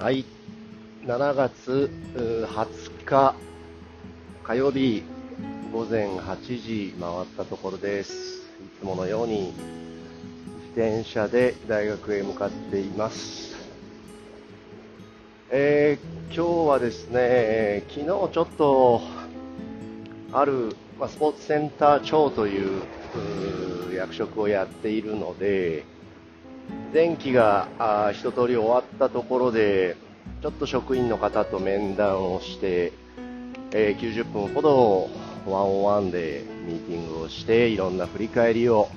はい、7月20日火曜日午前8時回ったところです。いつものように自転車で大学へ向かっています。えー今日はですね、昨日ちょっとある、まあ、スポーツセンター長というう役職をやっているので、前期があ一通り終わったところで、ちょっと職員の方と面談をして、えー90分ほどワンオンワンでミーティングをして、いろんな振り返りを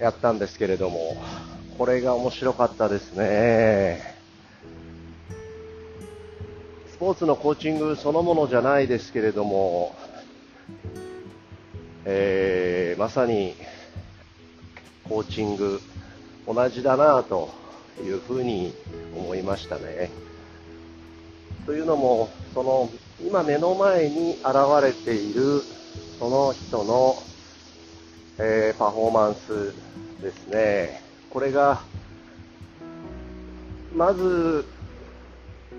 やったんですけれども、これが面白かったですね。スポーツのコーチングそのものじゃないですけれども、えーまさにコーチング同じだなというふうに思いましたね。というのも、その今目の前に現れているその人の、えーパフォーマンスですね。これが、まず、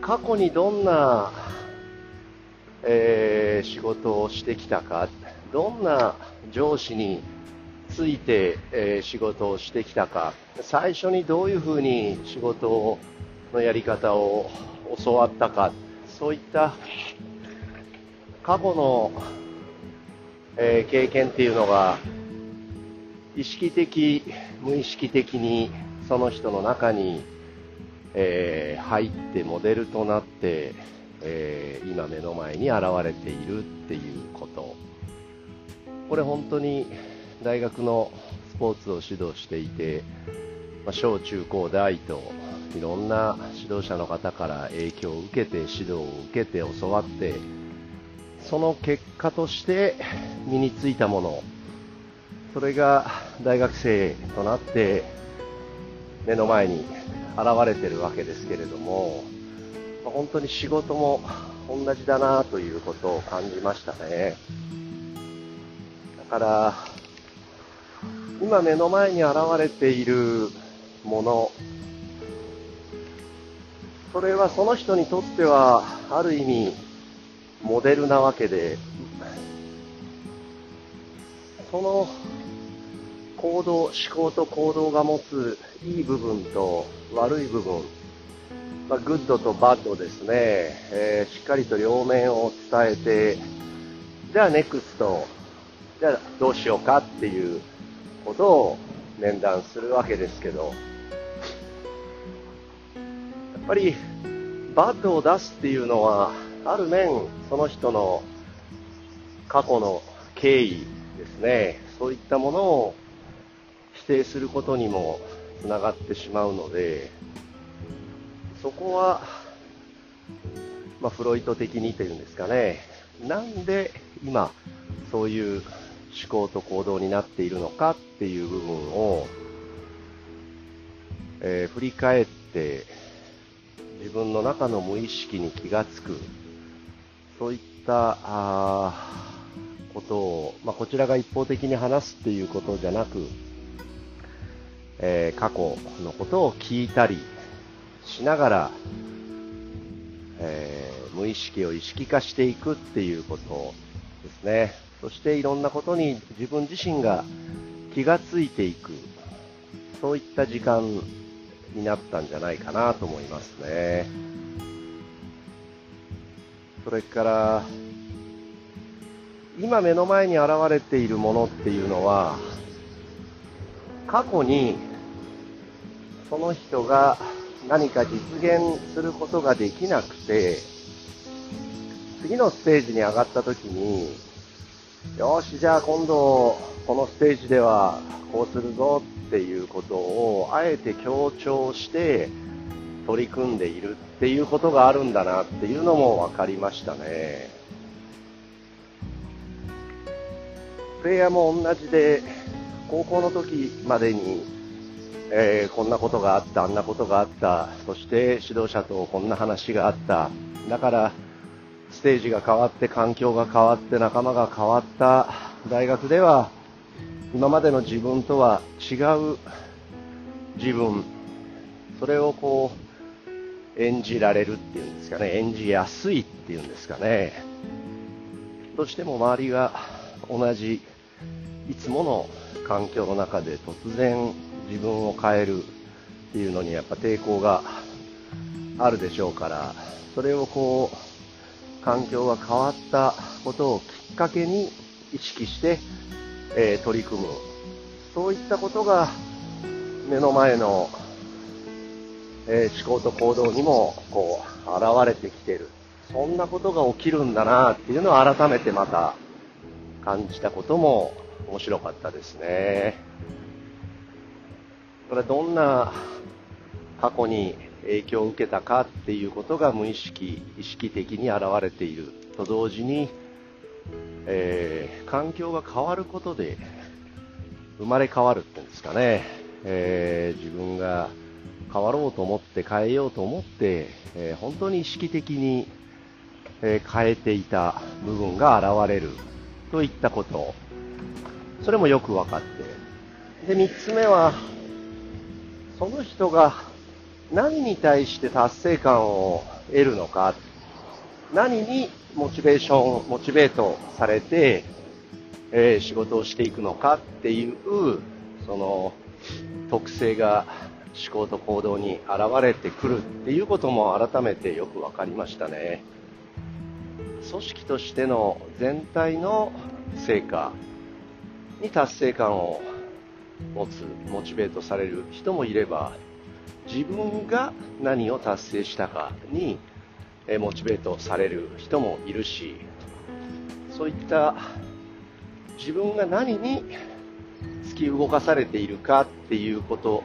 過去にどんな、えー仕事をしてきたか、どんな上司について、えー仕事をしてきたか、最初にどういうふうに仕事をのやり方を教わったか、そういった過去の、えー経験っていうのが、意識的、無意識的にその人の中に、えー入ってモデルとなって、えー今目の前に現れているっていうこと。これ本当に大学のスポーツを指導していて、まあ小中高大といろんな指導者の方から影響を受けて指導を受けて教わってその結果として身についたものそれが大学生となって目の前に現れてるわけですけれども本当に仕事も同じだなということを感じましたね。だから、今目の前に現れているもの、それはその人にとっては、ある意味、モデルなわけで、その行動、思考と行動が持ついい部分と悪い部分、まあ、グッドとバッドですね、えーしっかりと両面を伝えて、じゃあネクスト、じゃあどうしようかっていうことを面談するわけですけど、やっぱりバッドを出すっていうのは、ある面、その人の過去の経緯ですね、そういったものを否定することにもつながってしまうので、そこは、まあ、フロイト的にというんですかね、なんで今、そういう思考と行動になっているのかっていう部分を、えー振り返って、自分の中の無意識に気がつく、そういったあことを、まあ、こちらが一方的に話すっていうことじゃなく、えー過去のことを聞いたりしながら、えー無意識を意識化していくっていうことですね。そしていろんなことに自分自身が気がついていく、そういった時間になったんじゃないかなと思いますね。それから、今目の前に現れているものっていうのは、過去にその人が何か実現することができなくて、次のステージに上がった時に、よし、じゃあ今度、このステージではこうするぞっていうことを、あえて強調して取り組んでいるっていうことがあるんだなっていうのも分かりましたね。プレイヤーも同じで、高校の時までに、えーこんなことがあった、あんなことがあった、そして指導者とこんな話があった。だから、ステージが変わって、環境が変わって、仲間が変わった大学では、今までの自分とは違う自分、それをこう、演じられるっていうんですかね、演じやすいっていうんですかね。どうしても周りが同じいつもの環境の中で突然自分を変えるっていうのにやっぱ抵抗があるでしょうから、それをこう、環境が変わったことをきっかけに意識して、えー、取り組む。そういったことが目の前の、えー、思考と行動にもこう現れてきてる。そんなことが起きるんだなっていうのを改めてまた感じたことも面白かったですね。これどんな過去に影響を受けたかっていうことが無意識、意識的に現れている。と同時に、えー、環境が変わることで生まれ変わるっていうんですかね、えー、自分が変わろうと思って変えようと思って、えー、本当に意識的に、え変えていた部分が現れるといったこと。それもよく分かって。で3つ目はその人が何に対して達成感を得るのか、何にモチベーション、モチベートされて、えー、仕事をしていくのかっていう、その特性が思考と行動に現れてくるっていうことも改めてよく分かりましたね。組織としての全体の成果に達成感を持つ、モチベートされる人もいれば、自分が何を達成したかにモチベートされる人もいるしそういった自分が何に突き動かされているかっていうこと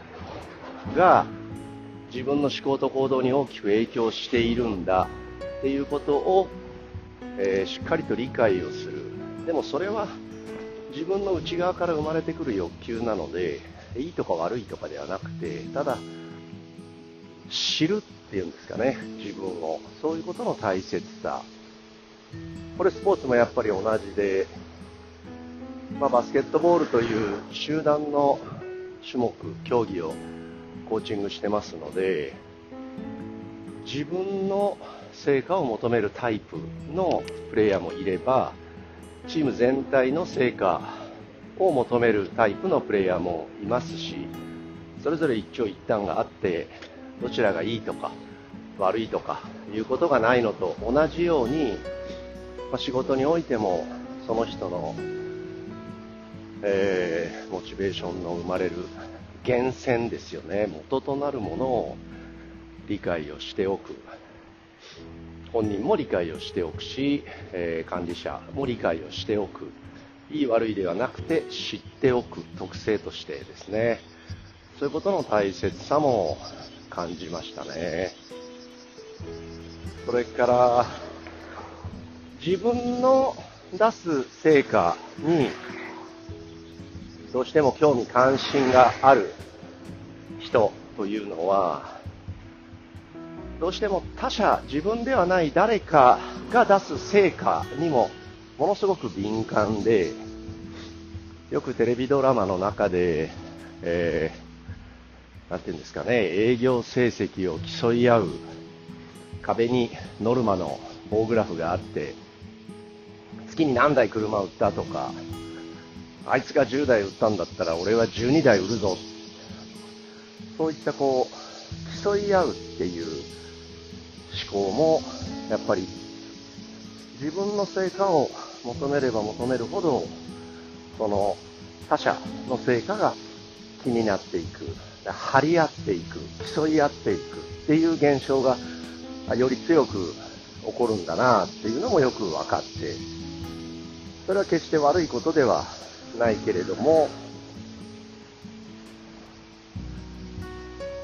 が自分の思考と行動に大きく影響しているんだっていうことを、えー、しっかりと理解をする。でもそれは自分の内側から生まれてくる欲求なのでいいとか悪いとかではなくてただ知るっていうんですかね、自分を。そういうことの大切さ。これスポーツもやっぱり同じで、まあ、バスケットボールという集団の種目、競技をコーチングしてますので、自分の成果を求めるタイプのプレイヤーもいれば、チーム全体の成果を求めるタイプのプレイヤーもいますし、それぞれ一長一短があって、どちらがいいとか悪いとかいうことがないのと同じように、ま、仕事においてもその人の、えー、モチベーションの生まれる源泉ですよね。元となるものを理解をしておく。本人も理解をしておくし、えー、管理者も理解をしておく。いい悪いではなくて知っておく。特性としてですね。そういうことの大切さも感じましたね。それから、自分の出す成果にどうしても興味関心がある人というのは、どうしても他者、自分ではない誰かが出す成果にもものすごく敏感で、よくテレビドラマの中で、えなんていうんですかね、営業成績を競い合う壁にノルマの棒グラフがあって、月に何台車売ったとか、あいつが10台売ったんだったら俺は12台売るぞ。そういったこう、競い合うっていう思考も、やっぱり自分の成果を求めれば求めるほど、その他者の成果が気になっていく。張り合っていく、競い合っていくっていう現象がより強く起こるんだなっていうのもよく分かって、それは決して悪いことではないけれども、や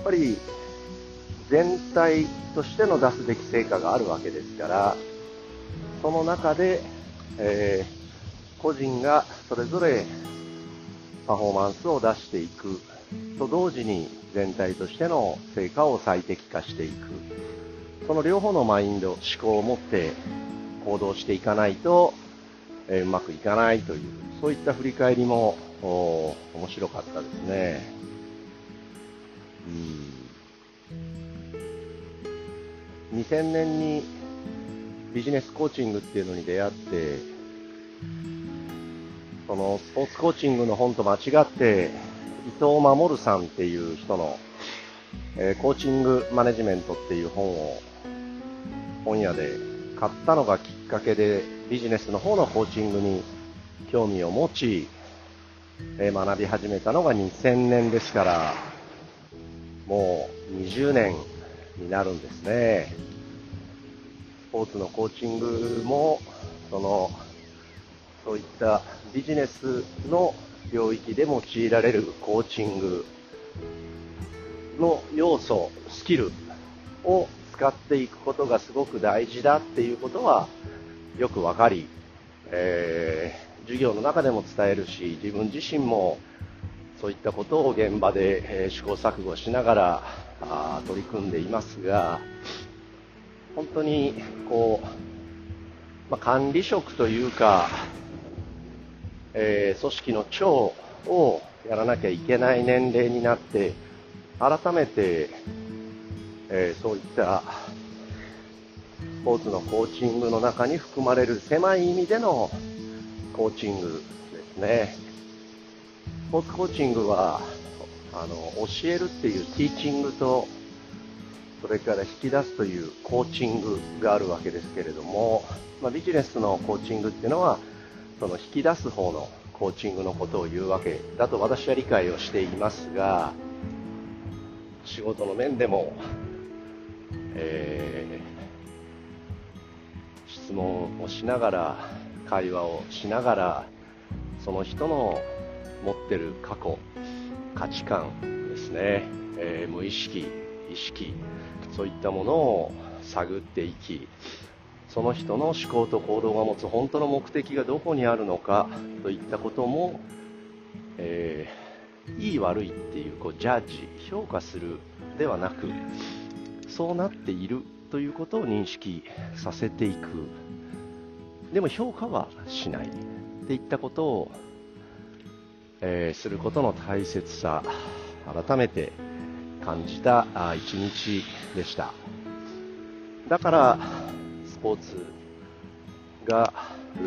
っぱり全体としての出すべき成果があるわけですから、その中で、えー、個人がそれぞれパフォーマンスを出していく。と同時に全体としての成果を最適化していく。その両方のマインド、思考を持って行動していかないと、え、うまくいかないという、そういった振り返りも面白かったですね。うん2000年にビジネスコーチングっていうのに出会って、そのスポーツコーチングの本と間違って、伊藤守さんっていう人の、えー、コーチングマネジメントっていう本を本屋で買ったのがきっかけでビジネスの方のコーチングに興味を持ち、えー、学び始めたのが2000年ですから、もう20年になるんですね。スポーツのコーチングも、その、そういったビジネスの領域で用いられるコーチングの要素、スキルを使っていくことがすごく大事だっていうことはよくわかり、えー、授業の中でも伝えるし、自分自身もそういったことを現場で、え試行錯誤しながらあ取り組んでいますが、本当にこう、まあ、管理職というか、えー、組織の長をやらなきゃいけない年齢になって、改めて、えー、そういったスポーツのコーチングの中に含まれる狭い意味でのコーチングですね。スポーツコーチングはあの教えるっていうティーチングとそれから引き出すというコーチングがあるわけですけれども、まあ、ビジネスのコーチングっていうのはその引き出す方のコーチングのことを言うわけだと私は理解をしていますが仕事の面でも、えー、質問をしながら会話をしながらその人の持ってる過去、価値観ですね、えー、無意識、意識、そういったものを探っていき、その人の思考と行動が持つ本当の目的がどこにあるのかといったことも、えー、いい悪いっていうこうジャッジ、評価するではなく、そうなっているということを認識させていく。でも評価はしないっていったことをえー、することの大切さ改めて感じた一日でしただからポーツが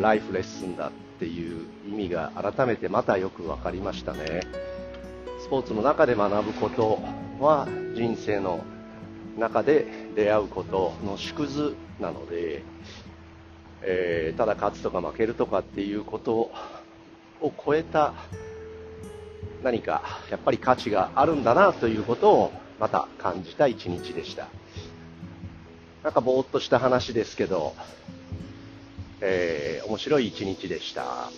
ライフレッスンだっていう意味が改めてまたよく分かりましたねスポーツの中で学ぶことは人生の中で出会うことの縮図なので、えー、ただ勝つとか負けるとかっていうことを超えた何かやっぱり価値があるんだなということをまた感じた一日でした。なんかぼーっとした話ですけど、えー、面白い一日でした。